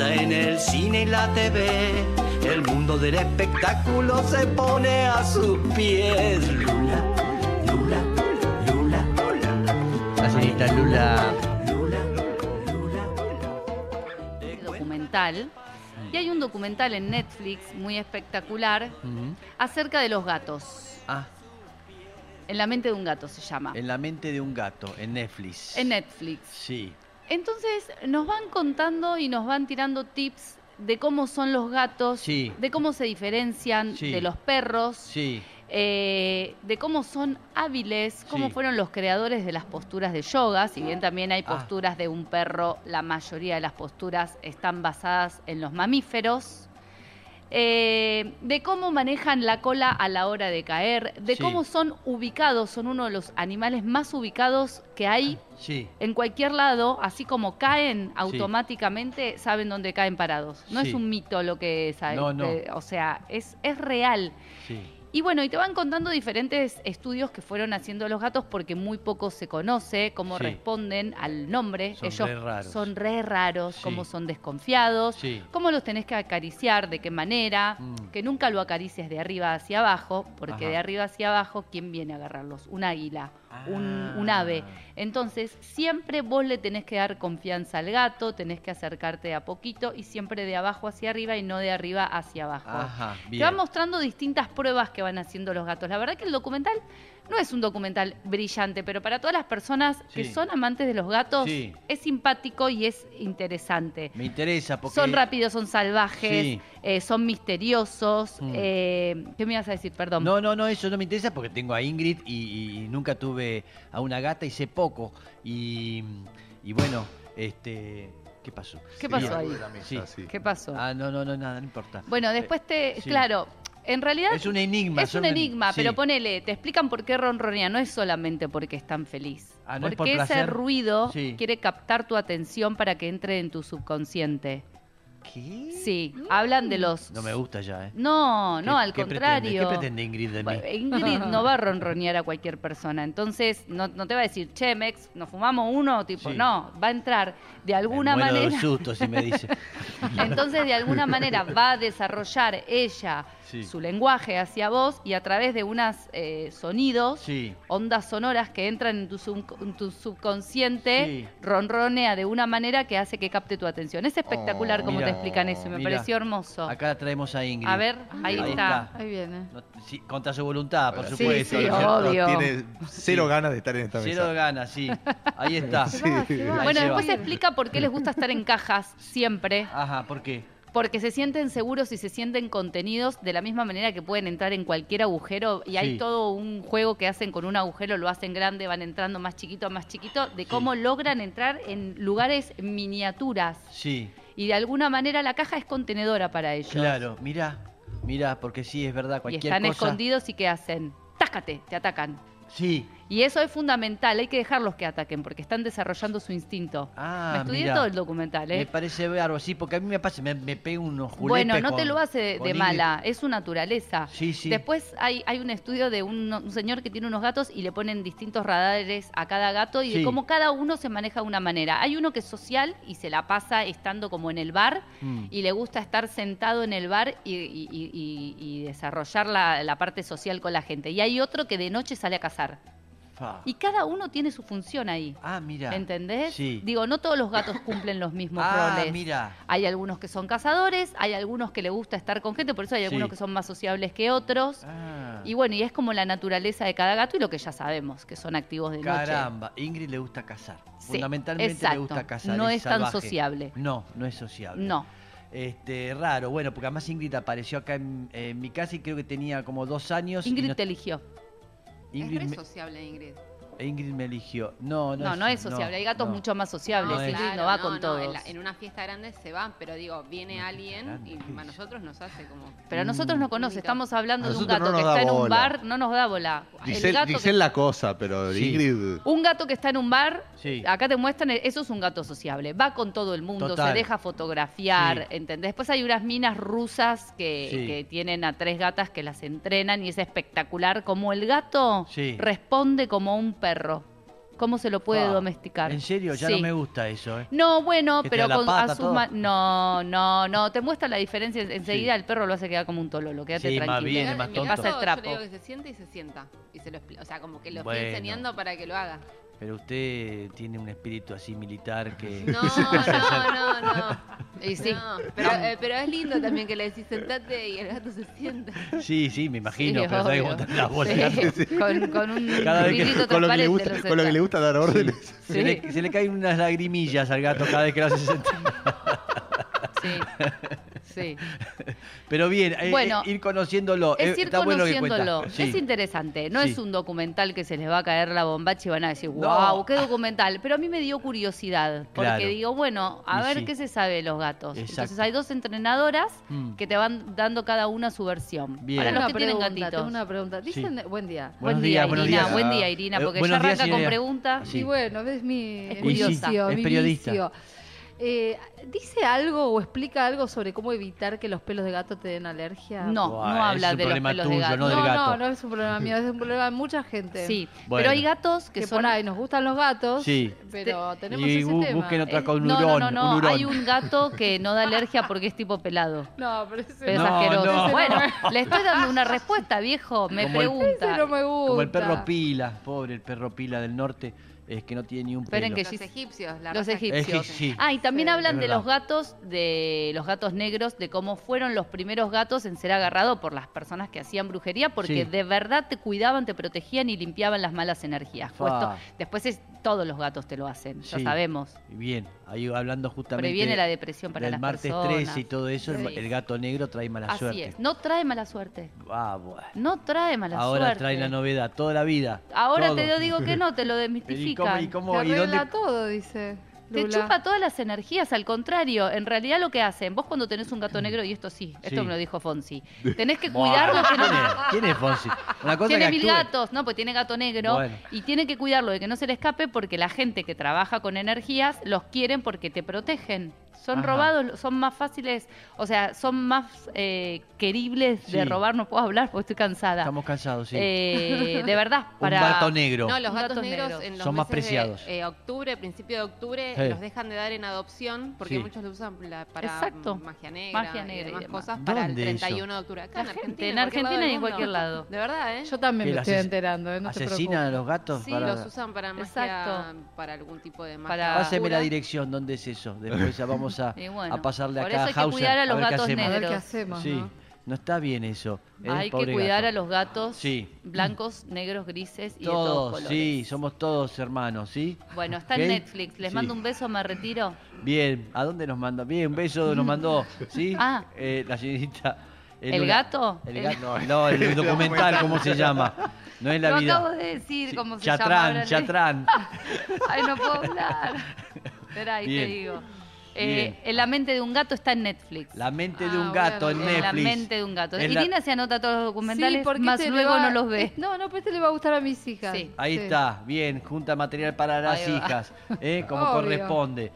pasa en el cine y la TV. El mundo del espectáculo se pone a sus pies. Lula, Lula, Lula, Lula. La señorita Lula. documental. Y hay un documental en Netflix muy espectacular acerca de los gatos. Ah, En la mente de un gato se llama. en la mente de un gato, en Netflix. En Netflix. Sí. Entonces nos van contando y nos van tirando tips de cómo son los gatos, Sí. de cómo se diferencian Sí. de los perros, Sí. eh, de cómo son hábiles, cómo fueron los creadores de las posturas de yoga, si bien también hay Ah. posturas de un perro, la mayoría de las posturas están basadas en los mamíferos. Eh, de cómo manejan la cola a la hora de caer, de Sí. cómo son ubicados, son uno de los animales más ubicados que hay Sí. en cualquier lado, así como caen automáticamente, saben dónde caen parados. No es un mito lo que saben. No, no. o sea, es, es real. Sí. Y bueno, y te van contando diferentes estudios que fueron haciendo los gatos porque muy poco se conoce cómo Sí. responden al nombre. Son Ellos re raros. son re raros, Sí. cómo son desconfiados, Sí. cómo los tenés que acariciar, de qué manera, Mm. que nunca lo acaricies de arriba hacia abajo, porque Ajá. de arriba hacia abajo, ¿quién viene a agarrarlos? Un águila, un, un Ah. ave. Entonces, siempre vos le tenés que dar confianza al gato, tenés que acercarte a poquito y siempre de abajo hacia arriba y no de arriba hacia abajo. Ajá, Te van mostrando distintas pruebas que van haciendo los gatos. La verdad que el documental no es un documental brillante, pero para todas las personas que son amantes de los gatos, Sí. es simpático y es interesante. Me interesa porque... Son rápidos, son salvajes, Sí. eh, son misteriosos. Mm. eh, ¿Qué me ibas a decir? Perdón. No, no, no, eso no me interesa porque tengo a Ingrid y, y nunca tuve a una gata y sé poco. Y, y bueno, este... ¿Qué pasó? ¿Qué pasó ahí? de la mesa, Sí. sí. ¿Qué pasó? Ah, no, no, no, nada, no importa. bueno, después te... sí. Claro, en realidad... Es un enigma. Es un enigma, sí. pero ponele, te explican por qué ronronea, no es solamente porque están feliz. Ah, ¿no es porque por ese ruido Sí. quiere captar tu atención para que entre en tu subconsciente. ¿Qué? Sí, hablan de los... No me gusta ya, ¿eh? No, no, ¿Qué- al qué contrario. pretende? ¿Qué pretende Ingrid de mí? Bueno, Ingrid no va a ronronear a cualquier persona, entonces no, no te va a decir, che, Mex, nos fumamos uno, tipo, Sí. no, va a entrar de alguna me de manera. susto si me dice. Entonces, de alguna manera va a desarrollar ella Sí. su lenguaje hacia vos y a través de unos sonidos, Sí. ondas sonoras que entran en tu, sub- en tu subconsciente, ronronea de una manera que hace que capte tu atención. Es espectacular Oh, como mira. te explican eso me Mira. pareció hermoso. Acá la traemos a Ingrid. A ver, ahí, Ahí está. está. Ahí viene. No, sí, contra su voluntad, por Sí, supuesto. sí, ¿no? obvio. Tiene cero Sí. ganas de estar en esta Cero mesa. ganas, sí. Ahí está. Ahí Bueno, después se explica por qué les gusta estar en cajas siempre. Ajá, ¿por qué? Porque se sienten seguros y se sienten contenidos de la misma manera que pueden entrar en cualquier agujero. Y hay todo un juego que hacen con un agujero, lo hacen grande, van entrando más chiquito, más chiquito, de cómo logran entrar en lugares miniaturas. Sí, Y de alguna manera la caja es contenedora para ellos. claro. Mirá, mirá, porque sí, es verdad, Y cualquier están cosa... escondidos y ¿qué hacen? Tácate, te atacan. Sí. Y eso es fundamental, hay que dejarlos que ataquen porque están desarrollando su instinto. Ah, Me estudié mirá. todo el documental, ¿eh? Me parece bárbaro, sí, porque a mí me pasa, me, me pega unos juletes Bueno, no te lo hace de, de mala, es su naturaleza. Sí, sí. Después hay, hay un estudio de un, un señor que tiene unos gatos y le ponen distintos radares a cada gato y de Sí. cómo cada uno se maneja de una manera. Hay uno que es social y se la pasa estando como en el bar Mm. y le gusta estar sentado en el bar y, y- y- y- y desarrollar la, la parte social con la gente. Y hay otro que de noche sale a cazar. Y cada uno tiene su función ahí. Ah, mira. ¿Entendés? Sí. Digo, no todos los gatos cumplen los mismos ah, roles. mira. Hay algunos que son cazadores, hay algunos que le gusta estar con gente, por eso hay algunos Sí. que son más sociables que otros. Ah. Y bueno, y es como la naturaleza de cada gato y lo que ya sabemos, que son activos de noche. Caramba, Ingrid le gusta cazar. Sí, Fundamentalmente exacto. le gusta cazar. No es tan sociable. No, no es sociable. No. Este, raro, bueno, porque además Ingrid apareció acá en, en mi casa y creo que tenía como dos años. y Ingrid no- te eligió. Ingrid, es re sociable, Ingrid. Ingrid me eligió. No, no, No, no es sociable. Hay gatos no. mucho más sociables. No es. Ingrid no va no, con no, todos. En, la- en una fiesta grande se van, pero digo, viene alguien grande, y ¿qué a nosotros nos hace como. Pero a nosotros no conoce. Estamos hablando A de un gato no que está en un bar, no nos da bola. El Dicen, gato que- dicen la cosa, pero Sí. Ingrid. Un gato que está en un bar, Sí. acá te muestran, eso es un gato sociable. Va con todo el mundo, Total. se deja fotografiar, Sí. ¿entendés? Después hay unas minas rusas que, Sí. que tienen a tres gatas que las entrenan y es espectacular como el gato Sí. responde como un perro. Cómo se lo puede Ah, domesticar. En serio, ya Sí. no me gusta eso, ¿eh? No, bueno, pero con pata, a sus ma- No, no, no. Te muestra la diferencia. Enseguida Sí. el perro lo hace quedar como un tololo. Quédate Sí, más tranquilo. bien, más en mi tonto. Pasa el trapo. Yo le digo que se siente y se sienta. Y se lo O sea, como que lo Bueno. estoy enseñando para que lo haga. Pero usted tiene un espíritu así militar que... No, no, no, no. Y sí. No, pero, eh, pero es lindo también que le decís sentate y el gato se sienta. Sí, sí, me imagino, Sí, pero ¿sabes cómo están las bolas? Sí, Con, con un Cada vez que- Con lo que le gusta, con lo que le gusta dar órdenes. Se, le, se le caen unas lagrimillas al gato cada vez que lo hace sentar. Sí, sí. Pero bien, eh, Bueno, eh, ir conociéndolo. Es eh, ir está bueno que cuenta. conociéndolo. Sí. Es interesante. No Sí. es un documental que se les va a caer la bombacha y van a decir, No. wow, qué documental. Pero a mí me dio curiosidad. Porque Claro. digo, bueno, a Y ver sí. qué se sabe de los gatos. Exacto. Entonces hay dos entrenadoras Mm. que te van dando cada una su versión. Bien. Para los Una que tienen pregunta, gatitos. tengo una pregunta. Dicen, buen día. Buen día, Irina. días. Buen día, Irina, Eh, porque ya buenos días, arranca con preguntas. Sí. Y bueno, ves mi Es mi curiosa. Es periodista. vicio. Eh, ¿Dice algo o explica algo sobre cómo evitar que los pelos de gato te den alergia? No, Buah, no habla de los pelos de tuyo, gato. no del no, gato. no, no es un problema mío, es un problema de mucha gente. Sí, Bueno. pero hay gatos que, Que son por ahí nos gustan los gatos, Sí. pero tenemos Y ese bu- tema. busquen otra Eh, con un no, no, no, no. un hurón. Hay un gato que no da alergia porque es tipo pelado. No, pero ese Pero es No, asqueroso. no. Bueno, le estoy dando una respuesta, viejo. Me Como el- pregunta. ese no me gusta. Como el perro pila, pobre el perro pila del norte, es que no tiene ni un pelo. Esperen que Los egipcios, la Los raza egipcios. Ah, y también Sí. hablan de verdad. los gatos, de los gatos negros, de cómo fueron los primeros gatos en ser agarrados por las personas que hacían brujería, porque Sí. de verdad te cuidaban, te protegían y limpiaban las malas energías. Puesto- después es, todos los gatos te lo hacen, ya Sí. sabemos. Bien, ahí hablando justamente Previene la depresión para del las martes personas. 13 y todo eso, el, Sí. el gato negro trae mala Así suerte. es. No trae mala suerte. Ah, bueno. No trae mala Ahora suerte. trae la novedad, toda la vida. Ahora todo. te lo digo que no, te lo ¿Y cómo, y cómo, Te y dónde? todo, dice. Te Lula. chupa todas las energías, al contrario. En realidad lo que hacen, vos cuando tenés un gato negro, y esto sí, esto Sí. me lo dijo Fonsi, tenés que cuidarlo que no... ¿Quién es? ¿Quién es Fonsi? Una cosa Tiene que mil actúe. gatos, ¿no? Pues tiene gato negro Bueno. y tiene que cuidarlo de que no se le escape porque la gente que trabaja con energías los quieren porque te protegen. Son Ajá. robados, son más fáciles, o sea, son más eh, queribles de robar. No puedo hablar porque estoy cansada. Estamos cansados, sí. Eh, de verdad, para... Un gato negro. No, los Gatos gatos negros, negros. en los Son más de, preciados. eh, octubre, principio de octubre, Sí. los dejan de dar en adopción porque Sí. muchos lo usan la- para Exacto. magia negra, Magia negra y y demás demás. cosas para el ¿Dónde eso? 31 de octubre. Acá La en gente, Argentina, en Argentina y en cualquier lado. De verdad, ¿eh? Yo también ¿Qué, me estoy enterando, ¿eh? no te ¿Asesinan a los gatos? Sí, para... los usan para magia, Exacto. para algún tipo de magia. Páseme la dirección, ¿dónde es eso? Después ya vamos a, Y bueno, a pasarle por acá eso a hay que cuidar a los gatos. A ver qué negros. hacemos, Sí, ¿no? no está bien eso. ¿eh? Hay que Pobre cuidar gato. a los gatos Sí. blancos, negros, grises y de todos Todos, colores. sí, somos todos hermanos, ¿sí? Bueno, está en. Netflix. Les Sí. mando un beso, me retiro. Bien, ¿a dónde nos manda? Bien, un beso nos mandó, ¿sí? Ah. Eh, la señorita. ¿El Lula. gato? El El- gato. No, el documental, ¿cómo se llama? No es la Lo vida. acabo de decir Sí, cómo se Chatrán, llama. le- Chatrán. Ay, no puedo hablar. Espera, ahí Bien. te digo. Eh, en la mente de un gato está en Netflix. La mente de Ah, un gato bueno. en En Netflix. la mente de un gato. La- Irina se anota todos los documentales, Sí, porque más este luego va- no los ve. No, no, pero este le va a gustar a mis hijas. Sí. Ahí Sí. está, bien, junta material para las hijas, ¿eh? como Obvio. corresponde.